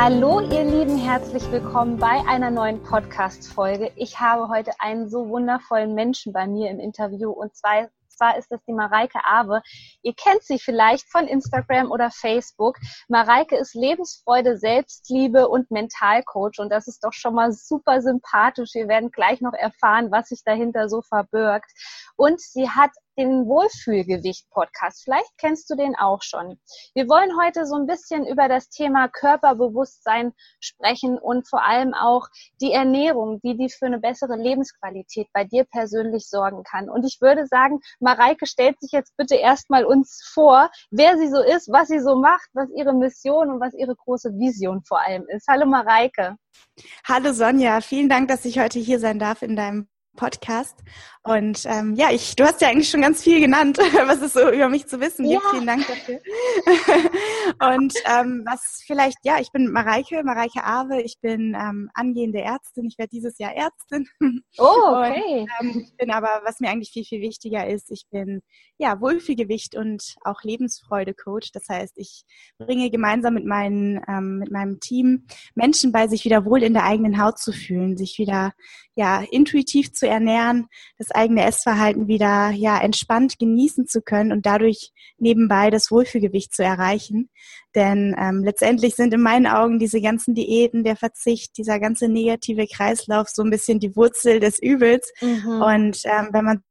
Hallo ihr Lieben, herzlich willkommen bei einer neuen Podcast-Folge. Ich habe heute einen so wundervollen Menschen bei mir im Interview und zwar zwar ist das die Mareike Awe. Ihr kennt sie vielleicht von Instagram oder Facebook. Mareike ist Lebensfreude, Selbstliebe und Mentalcoach und das ist doch schon mal super sympathisch. Wir werden gleich noch erfahren, was sich dahinter so verbirgt. Und sie hat den Wohlfühlgewicht-Podcast. Vielleicht kennst du den auch schon. Wir wollen heute so ein bisschen über das Thema Körperbewusstsein sprechen und vor allem auch die Ernährung, wie die für eine bessere Lebensqualität bei dir persönlich sorgen kann. Und ich würde sagen, Mareike stellt sich jetzt bitte erstmal uns vor, wer sie so ist, was sie so macht, was ihre Mission und was ihre große Vision vor allem ist. Hallo Mareike. Hallo Sonja, vielen Dank, dass ich heute hier sein darf in deinem Podcast. Und ähm, ja, ich, du hast ja eigentlich schon ganz viel genannt, was es so über mich zu wissen gibt. Ja. Vielen Dank dafür. und ähm, was vielleicht, ja, ich bin Mareike, Mareike Awe. Ich bin ähm, angehende Ärztin. Ich werde dieses Jahr Ärztin. Oh, okay. Und, ähm, ich bin aber, was mir eigentlich viel, viel wichtiger ist, ich bin ja Wohlfühlgewicht und auch Lebensfreude-Coach. Das heißt, ich bringe gemeinsam mit, meinen, ähm, mit meinem Team Menschen bei, sich wieder wohl in der eigenen Haut zu fühlen, sich wieder ja intuitiv zu ernähren, das eigene Essverhalten wieder ja entspannt genießen zu können und dadurch nebenbei das Wohlfühlgewicht zu erreichen. Denn ähm, letztendlich sind in meinen Augen diese ganzen Diäten, der Verzicht, dieser ganze negative Kreislauf so ein bisschen die Wurzel des Übels. Mhm. Und ähm, wenn man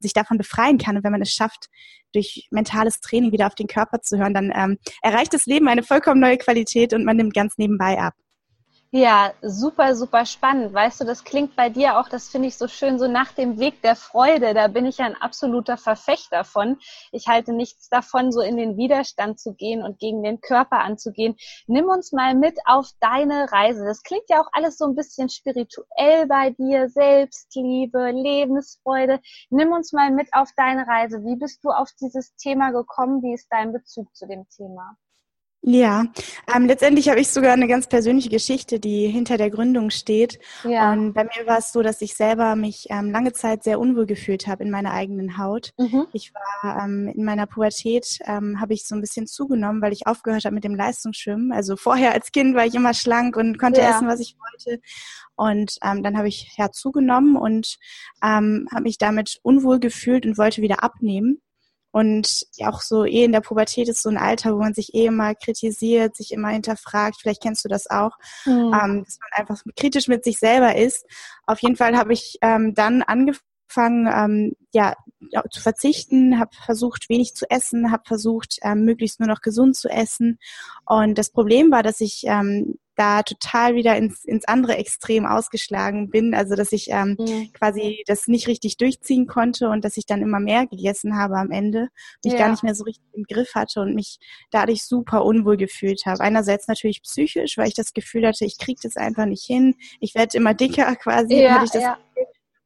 sich davon befreien kann und wenn man es schafft, durch mentales Training wieder auf den Körper zu hören, dann ähm, erreicht das Leben eine vollkommen neue Qualität und man nimmt ganz nebenbei ab. Ja, super, super spannend. Weißt du, das klingt bei dir auch, das finde ich so schön, so nach dem Weg der Freude. Da bin ich ein absoluter Verfechter von. Ich halte nichts davon, so in den Widerstand zu gehen und gegen den Körper anzugehen. Nimm uns mal mit auf deine Reise. Das klingt ja auch alles so ein bisschen spirituell bei dir. Selbstliebe, Lebensfreude. Nimm uns mal mit auf deine Reise. Wie bist du auf dieses Thema gekommen? Wie ist dein Bezug zu dem Thema? Ja, ähm, letztendlich habe ich sogar eine ganz persönliche Geschichte, die hinter der Gründung steht. Ja. Und bei mir war es so, dass ich selber mich ähm, lange Zeit sehr unwohl gefühlt habe in meiner eigenen Haut. Mhm. Ich war ähm, in meiner Pubertät, ähm, habe ich so ein bisschen zugenommen, weil ich aufgehört habe mit dem Leistungsschwimmen. Also vorher als Kind war ich immer schlank und konnte ja. essen, was ich wollte. Und ähm, dann habe ich ja zugenommen und ähm, habe mich damit unwohl gefühlt und wollte wieder abnehmen. Und auch so eh in der Pubertät ist so ein Alter, wo man sich eh immer kritisiert, sich immer hinterfragt. Vielleicht kennst du das auch, mhm. ähm, dass man einfach kritisch mit sich selber ist. Auf jeden Fall habe ich ähm, dann angefangen, ähm, ja, zu verzichten, habe versucht, wenig zu essen, habe versucht, ähm, möglichst nur noch gesund zu essen. Und das Problem war, dass ich ähm, da total wieder ins, ins andere Extrem ausgeschlagen bin. Also dass ich ähm, mhm. quasi das nicht richtig durchziehen konnte und dass ich dann immer mehr gegessen habe am Ende, mich ja. gar nicht mehr so richtig im Griff hatte und mich dadurch super unwohl gefühlt habe. Einerseits natürlich psychisch, weil ich das Gefühl hatte, ich kriege das einfach nicht hin. Ich werde immer dicker quasi. Ja, ja.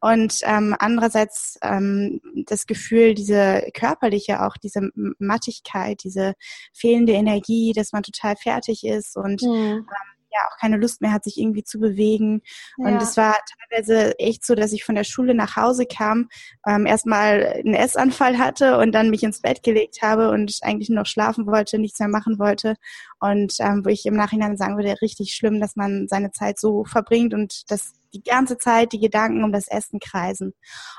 Und ähm, andererseits ähm, das Gefühl, diese körperliche, auch diese Mattigkeit, diese fehlende Energie, dass man total fertig ist und mhm. ähm, ja auch keine Lust mehr hat, sich irgendwie zu bewegen. Ja. Und es war teilweise echt so, dass ich von der Schule nach Hause kam, ähm, erstmal einen Essanfall hatte und dann mich ins Bett gelegt habe und eigentlich nur noch schlafen wollte, nichts mehr machen wollte. Und ähm, wo ich im Nachhinein sagen würde, richtig schlimm, dass man seine Zeit so verbringt und dass die ganze Zeit die Gedanken um das Essen kreisen.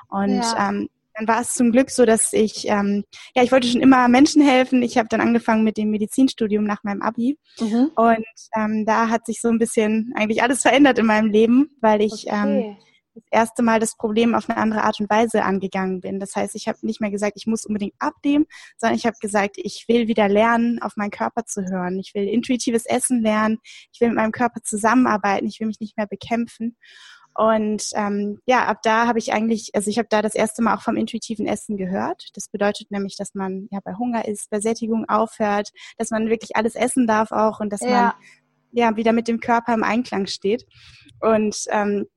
Und ja. ähm, dann war es zum Glück so, dass ich, ähm, ja, ich wollte schon immer Menschen helfen. Ich habe dann angefangen mit dem Medizinstudium nach meinem Abi. Mhm. Und ähm, da hat sich so ein bisschen eigentlich alles verändert in meinem Leben, weil ich okay. ähm, das erste Mal das Problem auf eine andere Art und Weise angegangen bin. Das heißt, ich habe nicht mehr gesagt, ich muss unbedingt abnehmen, sondern ich habe gesagt, ich will wieder lernen, auf meinen Körper zu hören. Ich will intuitives Essen lernen. Ich will mit meinem Körper zusammenarbeiten. Ich will mich nicht mehr bekämpfen. Und ähm, ja, ab da habe ich eigentlich, also ich habe da das erste Mal auch vom intuitiven Essen gehört. Das bedeutet nämlich, dass man ja bei Hunger ist, bei Sättigung aufhört, dass man wirklich alles essen darf auch und dass ja. man ja wieder mit dem Körper im Einklang steht. Und ähm,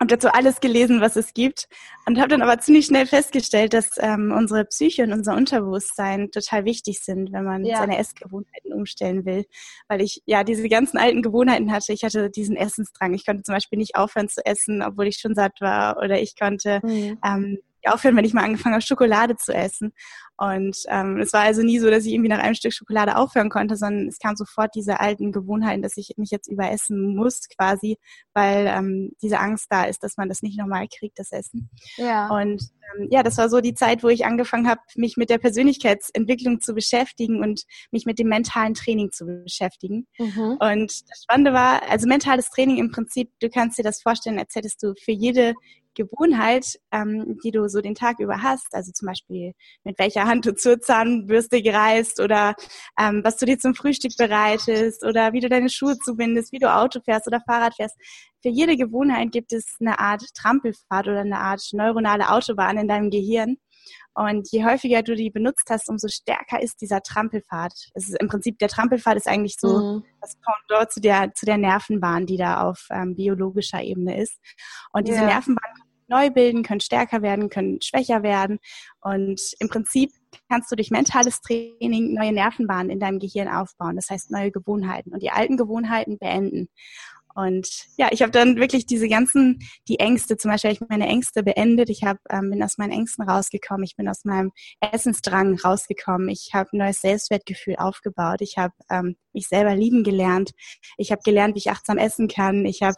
habe dazu alles gelesen, was es gibt und habe dann aber ziemlich schnell festgestellt, dass ähm, unsere Psyche und unser Unterbewusstsein total wichtig sind, wenn man ja. seine Essgewohnheiten umstellen will. Weil ich ja diese ganzen alten Gewohnheiten hatte. Ich hatte diesen Essensdrang. Ich konnte zum Beispiel nicht aufhören zu essen, obwohl ich schon satt war. Oder ich konnte mhm. ähm, aufhören, wenn ich mal angefangen habe, Schokolade zu essen. Und ähm, es war also nie so, dass ich irgendwie nach einem Stück Schokolade aufhören konnte, sondern es kam sofort diese alten Gewohnheiten, dass ich mich jetzt überessen muss quasi, weil ähm, diese Angst da ist, dass man das nicht nochmal kriegt, das Essen. Ja. Und ähm, ja, das war so die Zeit, wo ich angefangen habe, mich mit der Persönlichkeitsentwicklung zu beschäftigen und mich mit dem mentalen Training zu beschäftigen. Mhm. Und das Spannende war, also mentales Training im Prinzip, du kannst dir das vorstellen, als hättest du für jede Gewohnheit, ähm, die du so den Tag über hast, also zum Beispiel mit welcher Hand du zur Zahnbürste gereist oder ähm, was du dir zum Frühstück bereitest oder wie du deine Schuhe zubindest, wie du Auto fährst oder Fahrrad fährst. Für jede Gewohnheit gibt es eine Art Trampelfahrt oder eine Art neuronale Autobahn in deinem Gehirn. Und je häufiger du die benutzt hast, umso stärker ist dieser Trampelpfad. Es ist im Prinzip, der Trampelpfad ist eigentlich so mhm. das Pendant zu der, zu der Nervenbahn, die da auf ähm, biologischer Ebene ist. Und diese yeah. Nervenbahn neu bilden, können stärker werden, können schwächer werden. Und im Prinzip kannst du durch mentales Training neue Nervenbahnen in deinem Gehirn aufbauen. Das heißt neue Gewohnheiten und die alten Gewohnheiten beenden. Und ja, ich habe dann wirklich diese ganzen, die Ängste, zum Beispiel habe ich meine Ängste beendet. Ich hab, ähm, bin aus meinen Ängsten rausgekommen. Ich bin aus meinem Essensdrang rausgekommen. Ich habe ein neues Selbstwertgefühl aufgebaut. Ich habe ähm, mich selber lieben gelernt. Ich habe gelernt, wie ich achtsam essen kann. Ich habe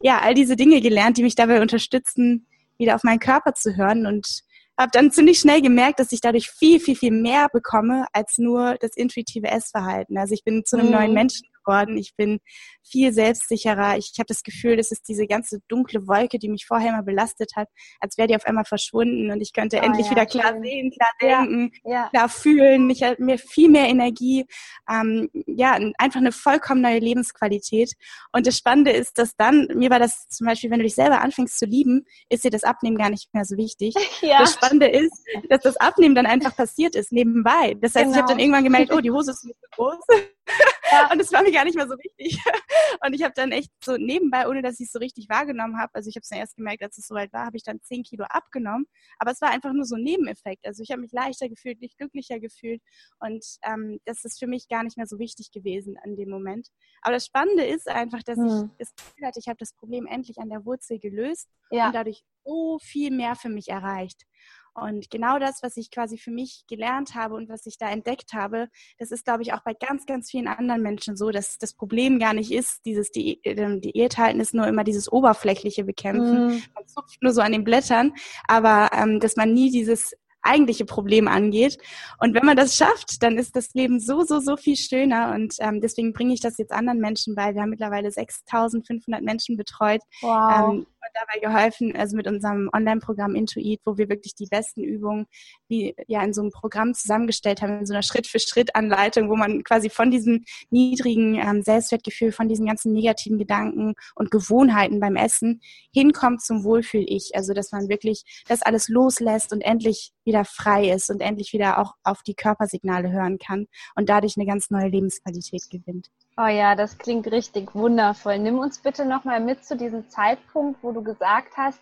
ja, all diese Dinge gelernt, die mich dabei unterstützen, wieder auf meinen Körper zu hören und habe dann ziemlich schnell gemerkt, dass ich dadurch viel, viel, viel mehr bekomme als nur das intuitive Essverhalten. Also ich bin zu einem mhm. neuen Menschen geworden. Ich bin viel selbstsicherer. Ich habe das Gefühl, das ist diese ganze dunkle Wolke, die mich vorher immer belastet hat, als wäre die auf einmal verschwunden und ich könnte oh, endlich ja, wieder klar schön. sehen, klar denken, ja, klar fühlen. Ich habe mir viel mehr Energie, ähm, ja, einfach eine vollkommen neue Lebensqualität. Und das Spannende ist, dass dann, mir war das zum Beispiel, wenn du dich selber anfängst zu lieben, ist dir das Abnehmen gar nicht mehr so wichtig. Ja. Das Spannende ist, dass das Abnehmen dann einfach passiert ist, nebenbei. Das heißt, genau. ich habe dann irgendwann gemerkt, oh, die Hose ist nicht so groß. Ja. Und es war mir gar nicht mehr so wichtig. Und ich habe dann echt so nebenbei, ohne dass ich es so richtig wahrgenommen habe, also ich habe es dann erst gemerkt, als es soweit war, habe ich dann 10 Kilo abgenommen. Aber es war einfach nur so ein Nebeneffekt. Also ich habe mich leichter gefühlt, mich glücklicher gefühlt. Und ähm, das ist für mich gar nicht mehr so wichtig gewesen an dem Moment. Aber das Spannende ist einfach, dass hm. ich das Gefühl hatte, ich habe das Problem endlich an der Wurzel gelöst ja. und dadurch so viel mehr für mich erreicht. Und genau das, was ich quasi für mich gelernt habe und was ich da entdeckt habe, das ist, glaube ich, auch bei ganz, ganz vielen anderen Menschen so, dass das Problem gar nicht ist, dieses Di ähm, Diäthalten ist nur immer dieses oberflächliche Bekämpfen. Mm. Man zupft nur so an den Blättern, aber ähm, dass man nie dieses eigentliche Problem angeht. Und wenn man das schafft, dann ist das Leben so, so, so viel schöner. Und ähm, deswegen bringe ich das jetzt anderen Menschen bei. Wir haben mittlerweile 6.500 Menschen betreut. Wow. Ähm, dabei geholfen, also mit unserem Online-Programm Intuit, wo wir wirklich die besten Übungen wie ja in so einem Programm zusammengestellt haben, in so einer Schritt-für-Schritt-Anleitung, wo man quasi von diesem niedrigen ähm, Selbstwertgefühl, von diesen ganzen negativen Gedanken und Gewohnheiten beim Essen hinkommt zum Wohlfühl-Ich. Also dass man wirklich das alles loslässt und endlich wieder frei ist und endlich wieder auch auf die Körpersignale hören kann und dadurch eine ganz neue Lebensqualität gewinnt. Oh ja, das klingt richtig wundervoll. Nimm uns bitte nochmal mit zu diesem Zeitpunkt, wo du gesagt hast,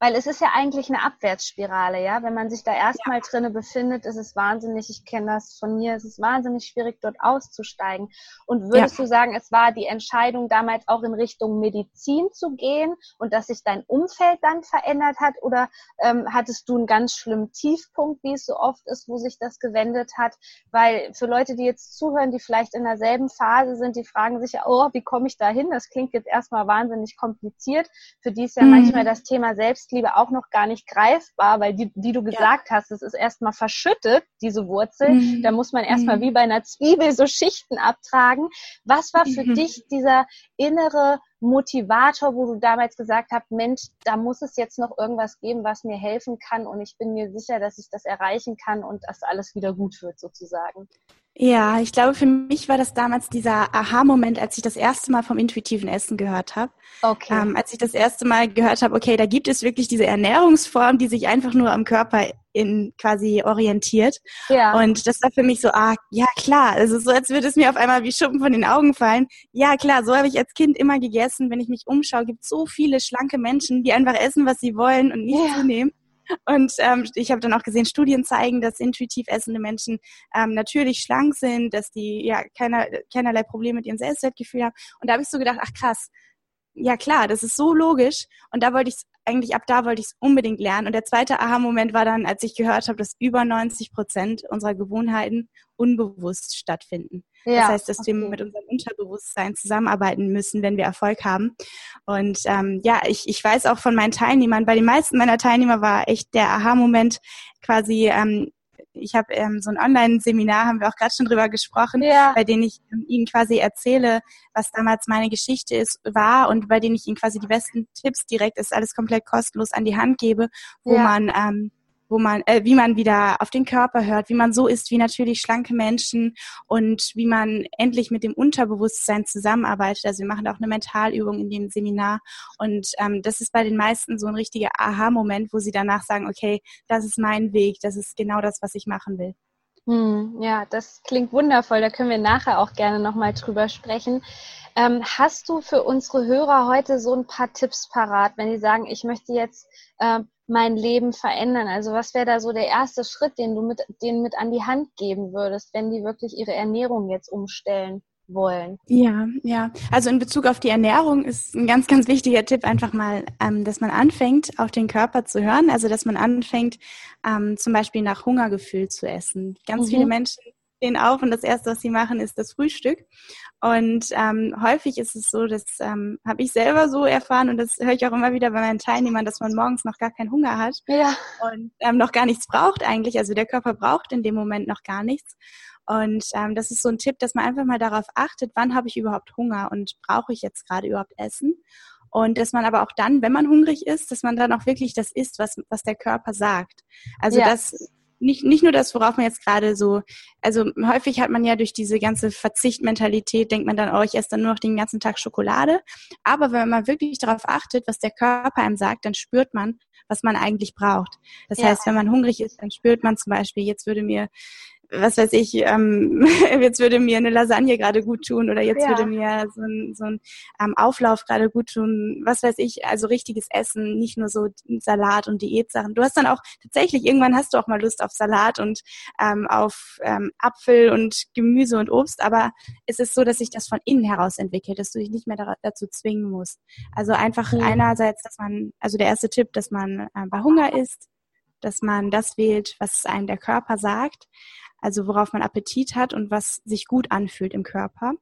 weil es ist ja eigentlich eine Abwärtsspirale, ja. Wenn man sich da erstmal ja. drinne befindet, ist es wahnsinnig, ich kenne das von mir, es ist wahnsinnig schwierig, dort auszusteigen. Und würdest ja. du sagen, es war die Entscheidung damals auch in Richtung Medizin zu gehen und dass sich dein Umfeld dann verändert hat? Oder ähm, hattest du einen ganz schlimmen Tiefpunkt, wie es so oft ist, wo sich das gewendet hat? Weil für Leute, die jetzt zuhören, die vielleicht in derselben Phase sind, die fragen sich ja, oh, wie komme ich da hin? Das klingt jetzt erstmal wahnsinnig kompliziert. Für die ist ja mhm. manchmal das Thema selbst Selbstliebe auch noch gar nicht greifbar, weil die, die du gesagt ja. hast, es ist erstmal verschüttet, diese Wurzel. Mhm. Da muss man erstmal mhm. wie bei einer Zwiebel so Schichten abtragen. Was war für mhm. dich dieser innere Motivator, wo du damals gesagt hast, Mensch, da muss es jetzt noch irgendwas geben, was mir helfen kann und ich bin mir sicher, dass ich das erreichen kann und dass alles wieder gut wird sozusagen? Ja, ich glaube, für mich war das damals dieser Aha-Moment, als ich das erste Mal vom intuitiven Essen gehört habe. Okay. Ähm, als ich das erste Mal gehört habe, okay, da gibt es wirklich diese Ernährungsform, die sich einfach nur am Körper in quasi orientiert. Ja. Und das war für mich so, ah, ja klar, also so, als würde es mir auf einmal wie Schuppen von den Augen fallen. Ja klar, so habe ich als Kind immer gegessen. Wenn ich mich umschaue, gibt es so viele schlanke Menschen, die einfach essen, was sie wollen und nicht ja. zunehmen. Und ähm, ich habe dann auch gesehen, Studien zeigen, dass intuitiv essende Menschen ähm, natürlich schlank sind, dass die ja keiner, keinerlei Probleme mit ihrem Selbstwertgefühl haben. Und da habe ich so gedacht, ach krass, ja klar, das ist so logisch. Und da wollte ich eigentlich ab da wollte ich es unbedingt lernen. Und der zweite Aha-Moment war dann, als ich gehört habe, dass über 90 Prozent unserer Gewohnheiten unbewusst stattfinden. Ja, das heißt, dass okay. wir mit unserem Unterbewusstsein zusammenarbeiten müssen, wenn wir Erfolg haben. Und ähm, ja, ich, ich weiß auch von meinen Teilnehmern, bei den meisten meiner Teilnehmer war echt der Aha-Moment quasi, ähm, ich habe ähm, so ein Online-Seminar, haben wir auch gerade schon drüber gesprochen, ja. bei dem ich ähm, Ihnen quasi erzähle, was damals meine Geschichte ist, war und bei denen ich Ihnen quasi die besten Tipps direkt, ist alles komplett kostenlos an die Hand gebe, wo ja. man ähm, wo man, äh, wie man wieder auf den Körper hört, wie man so ist wie natürlich schlanke Menschen und wie man endlich mit dem Unterbewusstsein zusammenarbeitet. Also wir machen auch eine Mentalübung in dem Seminar und ähm, das ist bei den meisten so ein richtiger Aha-Moment, wo sie danach sagen, okay, das ist mein Weg, das ist genau das, was ich machen will. Hm, ja, das klingt wundervoll. Da können wir nachher auch gerne nochmal drüber sprechen. Ähm, hast du für unsere Hörer heute so ein paar Tipps parat, wenn die sagen, ich möchte jetzt äh, mein Leben verändern? Also was wäre da so der erste Schritt, den du mit, denen mit an die Hand geben würdest, wenn die wirklich ihre Ernährung jetzt umstellen? Wollen. Ja, ja. Also in Bezug auf die Ernährung ist ein ganz, ganz wichtiger Tipp einfach mal, ähm, dass man anfängt, auf den Körper zu hören. Also dass man anfängt, ähm, zum Beispiel nach Hungergefühl zu essen. Ganz mhm. viele Menschen stehen auf und das Erste, was sie machen, ist das Frühstück. Und ähm, häufig ist es so, das ähm, habe ich selber so erfahren und das höre ich auch immer wieder bei meinen Teilnehmern, dass man morgens noch gar keinen Hunger hat ja. und ähm, noch gar nichts braucht eigentlich. Also der Körper braucht in dem Moment noch gar nichts. Und ähm, das ist so ein Tipp, dass man einfach mal darauf achtet, wann habe ich überhaupt Hunger und brauche ich jetzt gerade überhaupt Essen. Und dass man aber auch dann, wenn man hungrig ist, dass man dann auch wirklich das isst, was, was der Körper sagt. Also ja. das nicht, nicht nur das, worauf man jetzt gerade so, also häufig hat man ja durch diese ganze Verzichtmentalität, denkt man dann, oh, ich esse dann nur noch den ganzen Tag Schokolade. Aber wenn man wirklich darauf achtet, was der Körper einem sagt, dann spürt man, was man eigentlich braucht. Das ja. heißt, wenn man hungrig ist, dann spürt man zum Beispiel, jetzt würde mir was weiß ich, ähm, jetzt würde mir eine Lasagne gerade gut tun oder jetzt ja. würde mir so ein, so ein ähm, Auflauf gerade gut tun, was weiß ich, also richtiges Essen, nicht nur so Salat und Diätsachen. Du hast dann auch tatsächlich, irgendwann hast du auch mal Lust auf Salat und ähm, auf ähm, Apfel und Gemüse und Obst, aber es ist so, dass sich das von innen heraus entwickelt, dass du dich nicht mehr da, dazu zwingen musst. Also einfach ja. einerseits, dass man, also der erste Tipp, dass man äh, bei Hunger isst, dass man das wählt, was einem der Körper sagt also worauf man Appetit hat und was sich gut anfühlt im Körper.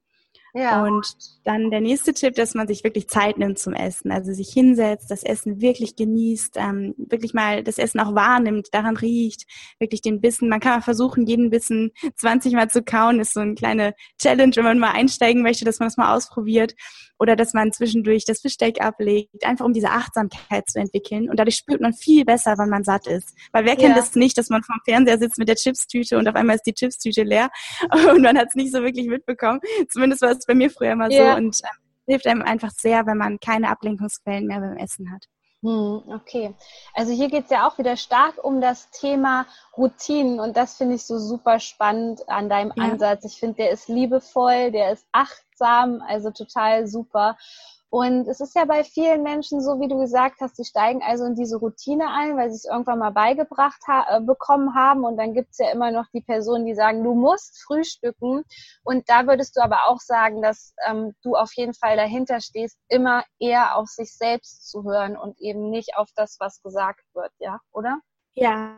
Ja. Und dann der nächste Tipp, dass man sich wirklich Zeit nimmt zum Essen, also sich hinsetzt, das Essen wirklich genießt, ähm, wirklich mal das Essen auch wahrnimmt, daran riecht, wirklich den Bissen. Man kann mal versuchen, jeden Bissen 20 Mal zu kauen, ist so eine kleine Challenge, wenn man mal einsteigen möchte, dass man das mal ausprobiert oder dass man zwischendurch das Besteck ablegt, einfach um diese Achtsamkeit zu entwickeln. Und dadurch spürt man viel besser, wann man satt ist. Weil wer kennt es nicht, dass man vorm Fernseher sitzt mit der Chipstüte und auf einmal ist die Chipstüte leer und man hat es nicht so wirklich mitbekommen. Zumindest war es bei mir früher immer yeah. so und ähm, hilft einem einfach sehr, wenn man keine Ablenkungsquellen mehr beim Essen hat. Hm, okay. Also hier geht es ja auch wieder stark um das Thema Routinen und das finde ich so super spannend an deinem ja. Ansatz. Ich finde, der ist liebevoll, der ist achtsam, also total super. Und es ist ja bei vielen Menschen so, wie du gesagt hast, sie steigen also in diese Routine ein, weil sie es irgendwann mal beigebracht ha äh, bekommen haben. Und dann gibt es ja immer noch die Personen, die sagen, du musst frühstücken. Und da würdest du aber auch sagen, dass ähm, du auf jeden Fall dahinter stehst, immer eher auf sich selbst zu hören und eben nicht auf das, was gesagt wird, ja, oder? Ja.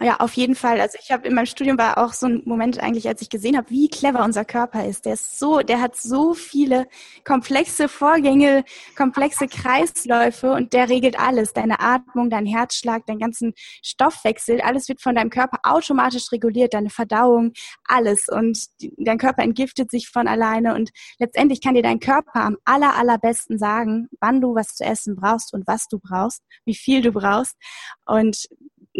Ja, auf jeden Fall. Also ich habe in meinem Studium war auch so ein Moment eigentlich, als ich gesehen habe, wie clever unser Körper ist. Der ist so, der hat so viele komplexe Vorgänge, komplexe Kreisläufe und der regelt alles. Deine Atmung, dein Herzschlag, deinen ganzen Stoffwechsel, alles wird von deinem Körper automatisch reguliert, deine Verdauung, alles. Und dein Körper entgiftet sich von alleine und letztendlich kann dir dein Körper am aller, allerbesten sagen, wann du was zu essen brauchst und was du brauchst, wie viel du brauchst. Und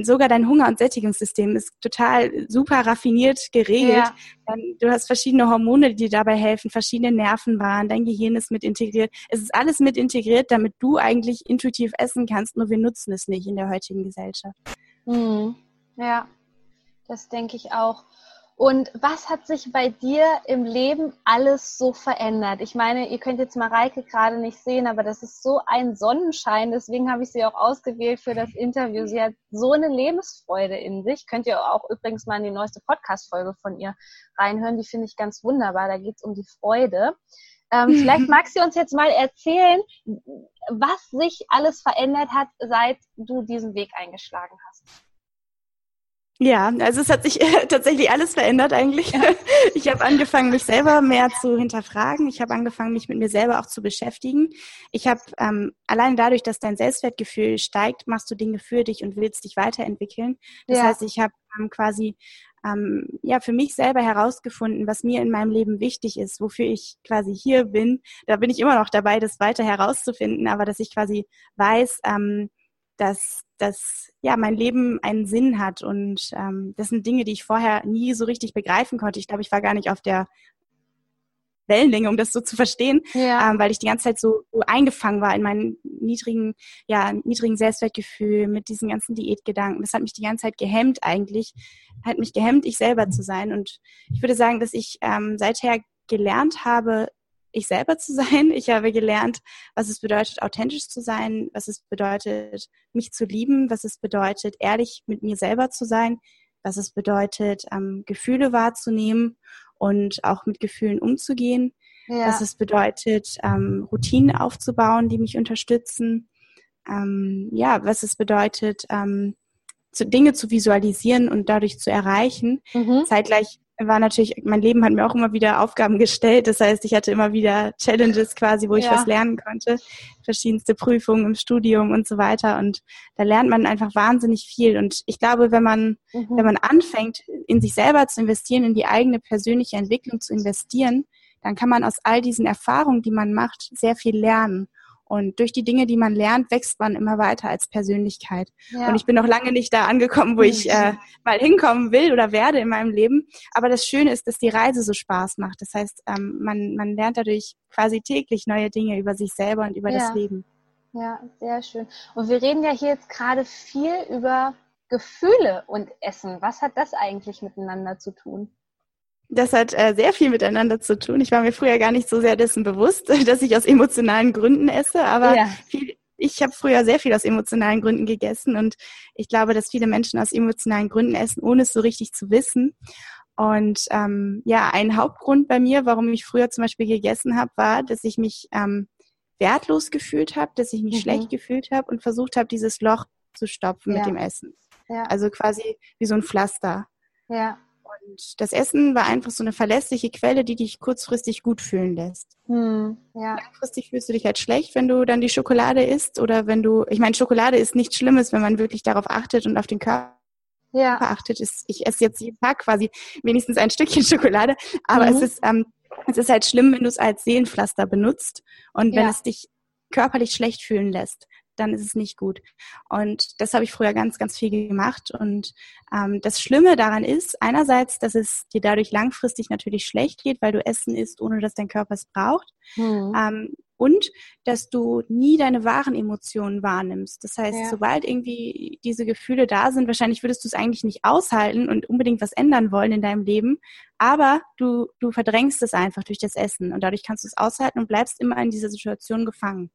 sogar dein Hunger- und Sättigungssystem ist total super raffiniert geregelt. Ja. Du hast verschiedene Hormone, die dir dabei helfen, verschiedene Nervenbahnen, dein Gehirn ist mit integriert. Es ist alles mit integriert, damit du eigentlich intuitiv essen kannst, nur wir nutzen es nicht in der heutigen Gesellschaft. Mhm. Ja, das denke ich auch. Und was hat sich bei dir im Leben alles so verändert? Ich meine, ihr könnt jetzt Mareike gerade nicht sehen, aber das ist so ein Sonnenschein. Deswegen habe ich sie auch ausgewählt für das Interview. Sie hat so eine Lebensfreude in sich. Könnt ihr auch übrigens mal in die neueste Podcast-Folge von ihr reinhören. Die finde ich ganz wunderbar. Da geht es um die Freude. Ähm, vielleicht magst du uns jetzt mal erzählen, was sich alles verändert hat, seit du diesen Weg eingeschlagen hast. Ja, also es hat sich tatsächlich alles verändert eigentlich. Ja. Ich habe angefangen, mich selber mehr zu hinterfragen. Ich habe angefangen, mich mit mir selber auch zu beschäftigen. Ich habe ähm, allein dadurch, dass dein Selbstwertgefühl steigt, machst du Dinge für dich und willst dich weiterentwickeln. Das ja. heißt, ich habe ähm, quasi ähm, ja für mich selber herausgefunden, was mir in meinem Leben wichtig ist, wofür ich quasi hier bin. Da bin ich immer noch dabei, das weiter herauszufinden, aber dass ich quasi weiß, ähm, dass, dass ja mein Leben einen Sinn hat. Und ähm, das sind Dinge, die ich vorher nie so richtig begreifen konnte. Ich glaube, ich war gar nicht auf der Wellenlänge, um das so zu verstehen, ja. ähm, weil ich die ganze Zeit so, so eingefangen war in meinen niedrigen, ja, niedrigen Selbstwertgefühl mit diesen ganzen Diätgedanken. Das hat mich die ganze Zeit gehemmt eigentlich, hat mich gehemmt, ich selber zu sein. Und ich würde sagen, dass ich ähm, seither gelernt habe, ich selber zu sein. Ich habe gelernt, was es bedeutet, authentisch zu sein, was es bedeutet, mich zu lieben, was es bedeutet, ehrlich mit mir selber zu sein, was es bedeutet, ähm, Gefühle wahrzunehmen und auch mit Gefühlen umzugehen, ja. was es bedeutet, ähm, Routinen aufzubauen, die mich unterstützen, ähm, ja, was es bedeutet, ähm, zu, Dinge zu visualisieren und dadurch zu erreichen. Mhm. Zeitgleich war natürlich, mein Leben hat mir auch immer wieder Aufgaben gestellt. Das heißt, ich hatte immer wieder Challenges quasi, wo ich ja. was lernen konnte. Verschiedenste Prüfungen im Studium und so weiter. Und da lernt man einfach wahnsinnig viel. Und ich glaube, wenn man, mhm. wenn man anfängt, in sich selber zu investieren, in die eigene persönliche Entwicklung zu investieren, dann kann man aus all diesen Erfahrungen, die man macht, sehr viel lernen. Und durch die Dinge, die man lernt, wächst man immer weiter als Persönlichkeit. Ja. Und ich bin noch lange nicht da angekommen, wo ich äh, mal hinkommen will oder werde in meinem Leben. Aber das Schöne ist, dass die Reise so Spaß macht. Das heißt, ähm, man, man lernt dadurch quasi täglich neue Dinge über sich selber und über ja. das Leben. Ja, sehr schön. Und wir reden ja hier jetzt gerade viel über Gefühle und Essen. Was hat das eigentlich miteinander zu tun? Das hat äh, sehr viel miteinander zu tun. Ich war mir früher gar nicht so sehr dessen bewusst, dass ich aus emotionalen Gründen esse, aber ja. viel, ich habe früher sehr viel aus emotionalen Gründen gegessen und ich glaube, dass viele Menschen aus emotionalen Gründen essen, ohne es so richtig zu wissen. Und ähm, ja, ein Hauptgrund bei mir, warum ich früher zum Beispiel gegessen habe, war, dass ich mich ähm, wertlos gefühlt habe, dass ich mich mhm. schlecht gefühlt habe und versucht habe, dieses Loch zu stopfen ja. mit dem Essen. Ja. Also quasi wie so ein Pflaster. Ja. Und das Essen war einfach so eine verlässliche Quelle, die dich kurzfristig gut fühlen lässt. Hm, ja. Langfristig fühlst du dich halt schlecht, wenn du dann die Schokolade isst oder wenn du, ich meine, Schokolade ist nichts Schlimmes, wenn man wirklich darauf achtet und auf den Körper ja. achtet. Ich esse jetzt jeden Tag quasi wenigstens ein Stückchen Schokolade, aber mhm. es ist, ähm, es ist halt schlimm, wenn du es als Seelenpflaster benutzt und wenn ja. es dich körperlich schlecht fühlen lässt dann ist es nicht gut. Und das habe ich früher ganz, ganz viel gemacht. Und ähm, das Schlimme daran ist, einerseits, dass es dir dadurch langfristig natürlich schlecht geht, weil du Essen isst, ohne dass dein Körper es braucht. Mhm. Ähm, und dass du nie deine wahren Emotionen wahrnimmst. Das heißt, ja. sobald irgendwie diese Gefühle da sind, wahrscheinlich würdest du es eigentlich nicht aushalten und unbedingt was ändern wollen in deinem Leben, aber du, du verdrängst es einfach durch das Essen und dadurch kannst du es aushalten und bleibst immer in dieser Situation gefangen.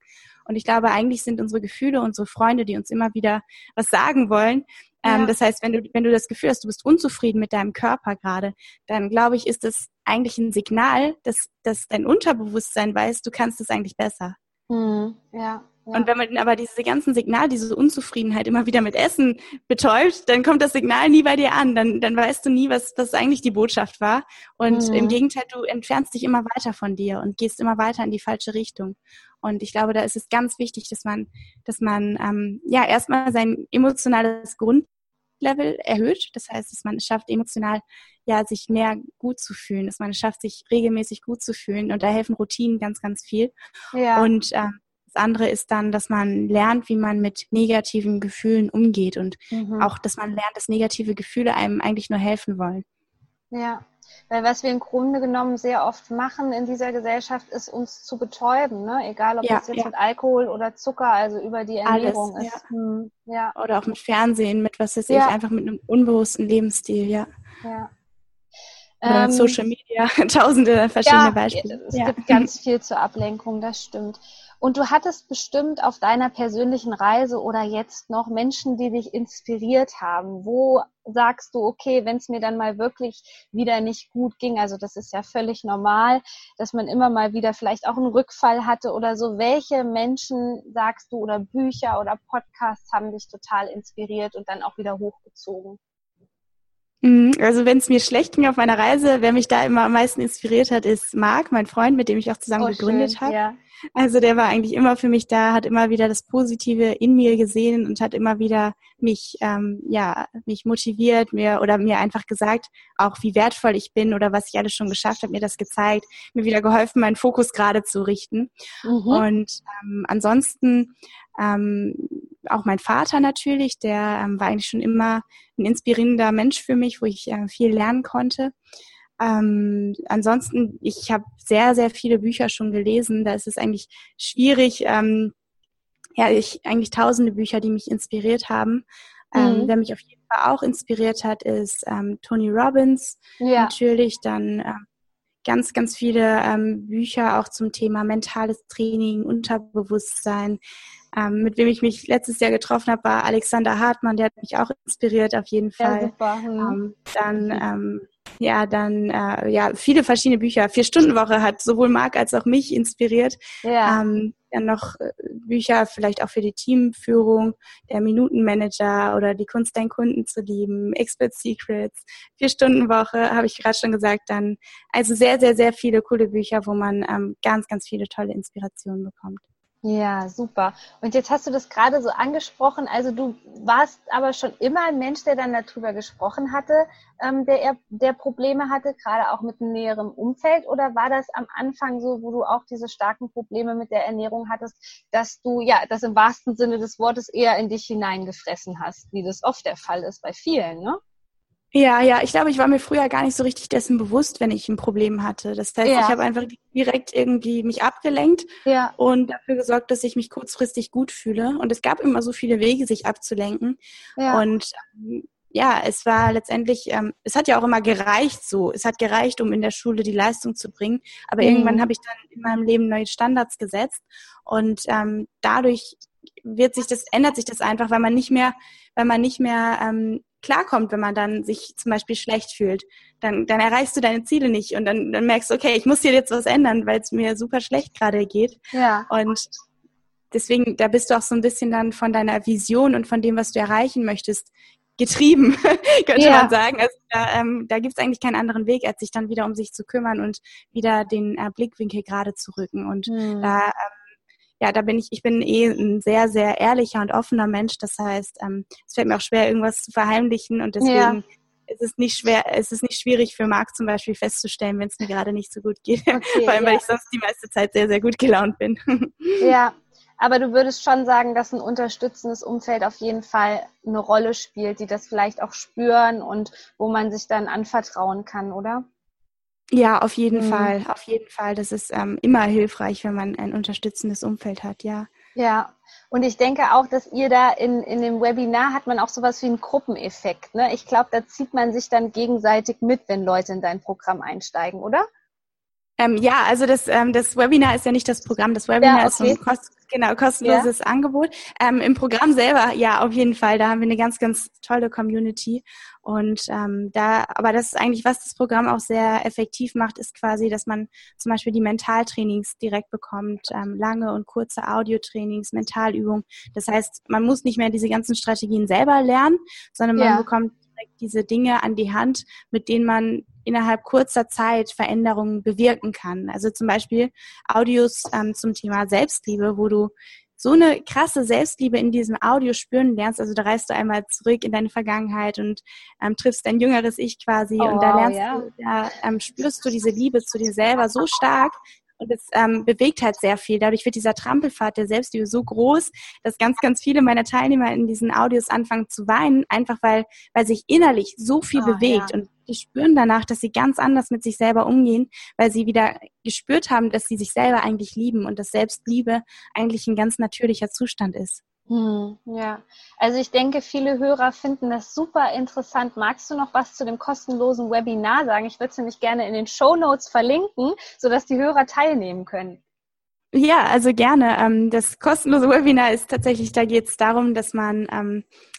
Und ich glaube, eigentlich sind unsere Gefühle unsere Freunde, die uns immer wieder was sagen wollen. Ähm, ja. das heißt, wenn du, wenn du das Gefühl hast, du bist unzufrieden mit deinem Körper gerade, dann glaube ich, ist das eigentlich ein Signal, dass, dass dein Unterbewusstsein weiß, du kannst es eigentlich besser. Mhm. Ja. Und wenn man aber diese ganzen Signale, diese Unzufriedenheit immer wieder mit Essen betäubt, dann kommt das Signal nie bei dir an. Dann, dann weißt du nie, was, was eigentlich die Botschaft war. Und mhm. im Gegenteil, du entfernst dich immer weiter von dir und gehst immer weiter in die falsche Richtung. Und ich glaube, da ist es ganz wichtig, dass man, dass man ähm, ja erstmal sein emotionales Grundlevel erhöht. Das heißt, dass man es schafft, emotional ja sich mehr gut zu fühlen, dass man es schafft, sich regelmäßig gut zu fühlen. Und da helfen Routinen ganz, ganz viel. Ja. Und ähm, Das andere ist dann, dass man lernt, wie man mit negativen Gefühlen umgeht und mhm. auch, dass man lernt, dass negative Gefühle einem eigentlich nur helfen wollen. Ja, weil was wir im Grunde genommen sehr oft machen in dieser Gesellschaft, ist uns zu betäuben, ne? egal ob ja, das jetzt ja. mit Alkohol oder Zucker, also über die Ernährung Alles, ist. Ja. Hm, ja. Oder auch mit Fernsehen, mit was weiß ich, einfach mit einem unbewussten Lebensstil, ja. ja. Oder ähm, Social Media, tausende verschiedene Beispiele. Es gibt ganz viel zur Ablenkung, das stimmt. Und du hattest bestimmt auf deiner persönlichen Reise oder jetzt noch Menschen, die dich inspiriert haben. Wo sagst du, okay, wenn es mir dann mal wirklich wieder nicht gut ging, also das ist ja völlig normal, dass man immer mal wieder vielleicht auch einen Rückfall hatte oder so. Welche Menschen sagst du oder Bücher oder Podcasts haben dich total inspiriert und dann auch wieder hochgezogen? Mhm, also wenn es mir schlecht ging auf meiner Reise, wer mich da immer am meisten inspiriert hat, ist Marc, mein Freund, mit dem ich auch zusammen oh, gegründet habe. Ja. Also der war eigentlich immer für mich da, hat immer wieder das Positive in mir gesehen und hat immer wieder mich, ähm, ja, mich motiviert, mir oder mir einfach gesagt, auch wie wertvoll ich bin oder was ich alles schon geschafft habe, mir das gezeigt, mir wieder geholfen, meinen Fokus gerade zu richten. Mhm. Und ähm, ansonsten ähm, auch mein Vater natürlich, der ähm, war eigentlich schon immer ein inspirierender Mensch für mich, wo ich äh, viel lernen konnte. Ähm, ansonsten, ich habe sehr, sehr viele Bücher schon gelesen. Da ist es eigentlich schwierig. Ähm, ja, ich eigentlich tausende Bücher, die mich inspiriert haben. Ähm, mhm. wer mich auf jeden Fall auch inspiriert hat, ist ähm, Tony Robbins. Ja. Natürlich dann ähm, ganz, ganz viele ähm, Bücher auch zum Thema mentales Training, Unterbewusstsein. Ähm, mit wem ich mich letztes Jahr getroffen habe, war Alexander Hartmann, der hat mich auch inspiriert auf jeden Fall. Ja, super. Mhm. Ähm, dann ähm, ja, dann äh, ja viele verschiedene Bücher. Vier Stunden Woche hat sowohl Marc als auch mich inspiriert. Ja. Ähm, dann noch äh, Bücher vielleicht auch für die Teamführung, der Minutenmanager oder die Kunst, deinen Kunden zu lieben, Expert Secrets, Vier Stunden Woche, habe ich gerade schon gesagt. Dann also sehr, sehr, sehr viele coole Bücher, wo man ähm, ganz, ganz viele tolle Inspirationen bekommt. Ja, super. Und jetzt hast du das gerade so angesprochen. Also du warst aber schon immer ein Mensch, der dann darüber gesprochen hatte, ähm, der, der Probleme hatte, gerade auch mit einem näheren Umfeld. Oder war das am Anfang so, wo du auch diese starken Probleme mit der Ernährung hattest, dass du ja das im wahrsten Sinne des Wortes eher in dich hineingefressen hast, wie das oft der Fall ist bei vielen, ne? Ja, ja, ich glaube, ich war mir früher gar nicht so richtig dessen bewusst, wenn ich ein Problem hatte. Das heißt, ja. ich habe einfach direkt irgendwie mich abgelenkt ja. und dafür gesorgt, dass ich mich kurzfristig gut fühle. Und es gab immer so viele Wege, sich abzulenken. Ja. Und ähm, ja, es war letztendlich, ähm, es hat ja auch immer gereicht so. Es hat gereicht, um in der Schule die Leistung zu bringen. Aber mhm. irgendwann habe ich dann in meinem Leben neue Standards gesetzt und ähm, dadurch wird sich das, ändert sich das einfach, weil man nicht mehr, weil man nicht mehr ähm, klarkommt, wenn man dann sich zum Beispiel schlecht fühlt. Dann, dann erreichst du deine Ziele nicht und dann, dann merkst du, okay, ich muss hier jetzt was ändern, weil es mir super schlecht gerade geht. Ja. Und deswegen, da bist du auch so ein bisschen dann von deiner Vision und von dem, was du erreichen möchtest, getrieben, könnte ja. man sagen. Also da, ähm, da gibt es eigentlich keinen anderen Weg, als sich dann wieder um sich zu kümmern und wieder den äh, Blickwinkel gerade zu rücken. Und hm. da ähm, ja, da bin ich, ich bin eh ein sehr, sehr ehrlicher und offener Mensch. Das heißt, ähm, es fällt mir auch schwer, irgendwas zu verheimlichen und deswegen ja. ist es nicht schwer, es ist nicht schwierig für Marc zum Beispiel festzustellen, wenn es mir gerade nicht so gut geht. Okay, Vor allem, ja. weil ich sonst die meiste Zeit sehr, sehr gut gelaunt bin. Ja, aber du würdest schon sagen, dass ein unterstützendes Umfeld auf jeden Fall eine Rolle spielt, die das vielleicht auch spüren und wo man sich dann anvertrauen kann, oder? Ja, auf jeden mhm. Fall, auf jeden Fall. Das ist ähm, immer hilfreich, wenn man ein unterstützendes Umfeld hat, ja. Ja, und ich denke auch, dass ihr da in, in dem Webinar hat man auch sowas wie einen Gruppeneffekt. Ne? Ich glaube, da zieht man sich dann gegenseitig mit, wenn Leute in dein Programm einsteigen, oder? Ähm, ja, also das, ähm, das Webinar ist ja nicht das Programm. Das Webinar ja, okay. ist ein kost genau, kostenloses ja. Angebot. Ähm, Im Programm selber, ja, auf jeden Fall. Da haben wir eine ganz, ganz tolle Community. Und ähm, da, aber das ist eigentlich, was das Programm auch sehr effektiv macht, ist quasi, dass man zum Beispiel die Mentaltrainings direkt bekommt, ähm, lange und kurze Audiotrainings, Mentalübungen. Das heißt, man muss nicht mehr diese ganzen Strategien selber lernen, sondern man ja. bekommt diese Dinge an die Hand, mit denen man innerhalb kurzer Zeit Veränderungen bewirken kann. Also zum Beispiel Audios ähm, zum Thema Selbstliebe, wo du so eine krasse Selbstliebe in diesem Audio spüren lernst. Also da reist du einmal zurück in deine Vergangenheit und ähm, triffst dein jüngeres Ich quasi oh, und da lernst ja. du, da ähm, spürst du diese Liebe zu dir selber so stark, Und es ähm, bewegt halt sehr viel. Dadurch wird dieser Trampelpfad der Selbstliebe so groß, dass ganz, ganz viele meiner Teilnehmer in diesen Audios anfangen zu weinen, einfach weil, weil sich innerlich so viel oh, bewegt. Ja. Und die spüren danach, dass sie ganz anders mit sich selber umgehen, weil sie wieder gespürt haben, dass sie sich selber eigentlich lieben und dass Selbstliebe eigentlich ein ganz natürlicher Zustand ist. Hm, ja, also ich denke, viele Hörer finden das super interessant. Magst du noch was zu dem kostenlosen Webinar sagen? Ich würde es nämlich gerne in den Show Notes verlinken, sodass die Hörer teilnehmen können. Ja, also gerne. Ähm, das kostenlose Webinar ist tatsächlich, da geht es darum, dass man,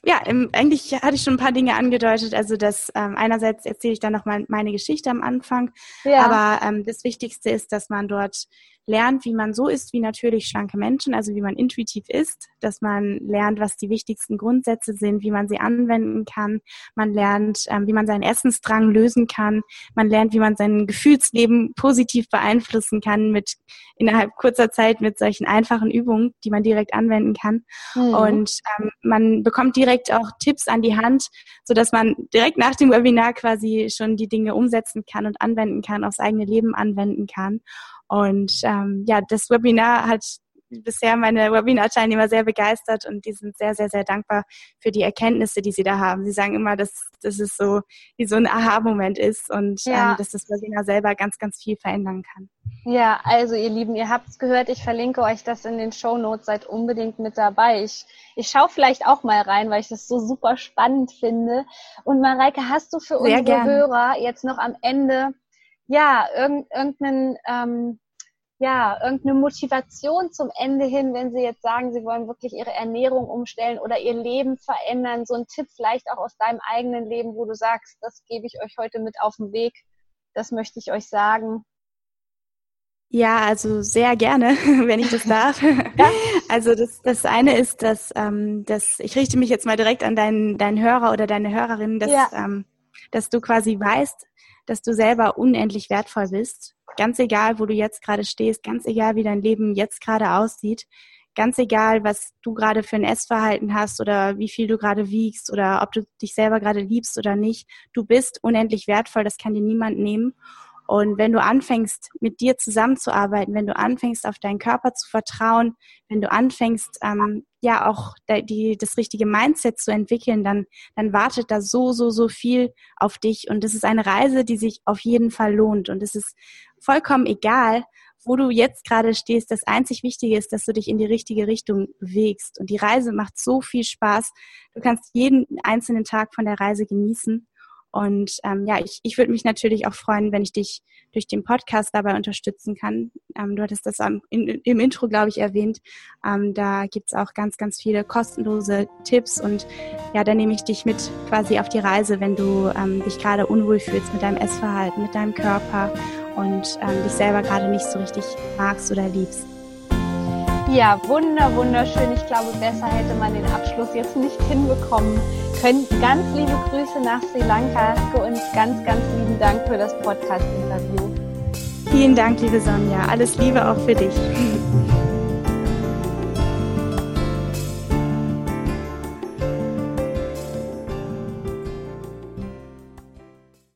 ähm, ja, eigentlich hatte ich schon ein paar Dinge angedeutet. Also dass ähm, einerseits erzähle ich dann nochmal meine Geschichte am Anfang, ja. aber das Wichtigste ist, dass man dort lernt, wie man so ist wie natürlich schlanke Menschen, also wie man intuitiv ist, dass man lernt, was die wichtigsten Grundsätze sind, wie man sie anwenden kann. Man lernt, ähm, wie man seinen Essensdrang lösen kann. Man lernt, wie man sein Gefühlsleben positiv beeinflussen kann mit innerhalb kurzer Zeit mit solchen einfachen Übungen, die man direkt anwenden kann. Mhm. Und ähm, man bekommt direkt auch Tipps an die Hand, so dass man direkt nach dem Webinar quasi schon die Dinge umsetzen kann und anwenden kann, aufs eigene Leben anwenden kann. Und ähm, ja, das Webinar hat bisher meine Webinar-Teilnehmer sehr begeistert und die sind sehr, sehr, sehr dankbar für die Erkenntnisse, die sie da haben. Sie sagen immer, dass, dass es so wie so ein Aha-Moment ist und ja. ähm, dass das Webinar selber ganz, ganz viel verändern kann. Ja, also ihr Lieben, ihr habt es gehört, ich verlinke euch das in den Show Notes, seid unbedingt mit dabei. Ich, ich schaue vielleicht auch mal rein, weil ich das so super spannend finde. Und Mareike, hast du für sehr unsere gern. Hörer jetzt noch am Ende ja, irgend, irgendeinen, ähm, ja, irgendeine Motivation zum Ende hin, wenn Sie jetzt sagen, Sie wollen wirklich Ihre Ernährung umstellen oder Ihr Leben verändern, so ein Tipp vielleicht auch aus deinem eigenen Leben, wo du sagst, das gebe ich euch heute mit auf den Weg, das möchte ich euch sagen. Ja, also sehr gerne, wenn ich das darf. ja? Also das, das eine ist, dass, ähm, dass ich richte mich jetzt mal direkt an deinen, deinen Hörer oder deine Hörerin, dass, ja. ähm, dass du quasi weißt, dass du selber unendlich wertvoll bist. Ganz egal, wo du jetzt gerade stehst, ganz egal, wie dein Leben jetzt gerade aussieht, ganz egal, was du gerade für ein Essverhalten hast oder wie viel du gerade wiegst oder ob du dich selber gerade liebst oder nicht. Du bist unendlich wertvoll, das kann dir niemand nehmen. Und wenn du anfängst, mit dir zusammenzuarbeiten, wenn du anfängst, auf deinen Körper zu vertrauen, wenn du anfängst, ähm, ja auch die, das richtige Mindset zu entwickeln, dann, dann wartet da so, so, so viel auf dich. Und das ist eine Reise, die sich auf jeden Fall lohnt. Und es ist vollkommen egal, wo du jetzt gerade stehst. Das einzig Wichtige ist, dass du dich in die richtige Richtung bewegst. Und die Reise macht so viel Spaß. Du kannst jeden einzelnen Tag von der Reise genießen. Und ähm, ja, ich, ich würde mich natürlich auch freuen, wenn ich dich durch den Podcast dabei unterstützen kann. Ähm, du hattest das am, in, im Intro, glaube ich, erwähnt. Ähm, da gibt's auch ganz, ganz viele kostenlose Tipps und ja, da nehme ich dich mit quasi auf die Reise, wenn du ähm, dich gerade unwohl fühlst mit deinem Essverhalten, mit deinem Körper und ähm, dich selber gerade nicht so richtig magst oder liebst. Ja, wunder, wunderschön. Ich glaube, besser hätte man den Abschluss jetzt nicht hinbekommen können. Ganz liebe Grüße nach Sri Lanka und ganz, ganz lieben Dank für das Podcast-Interview. Vielen Dank, liebe Sonja. Alles Liebe auch für dich.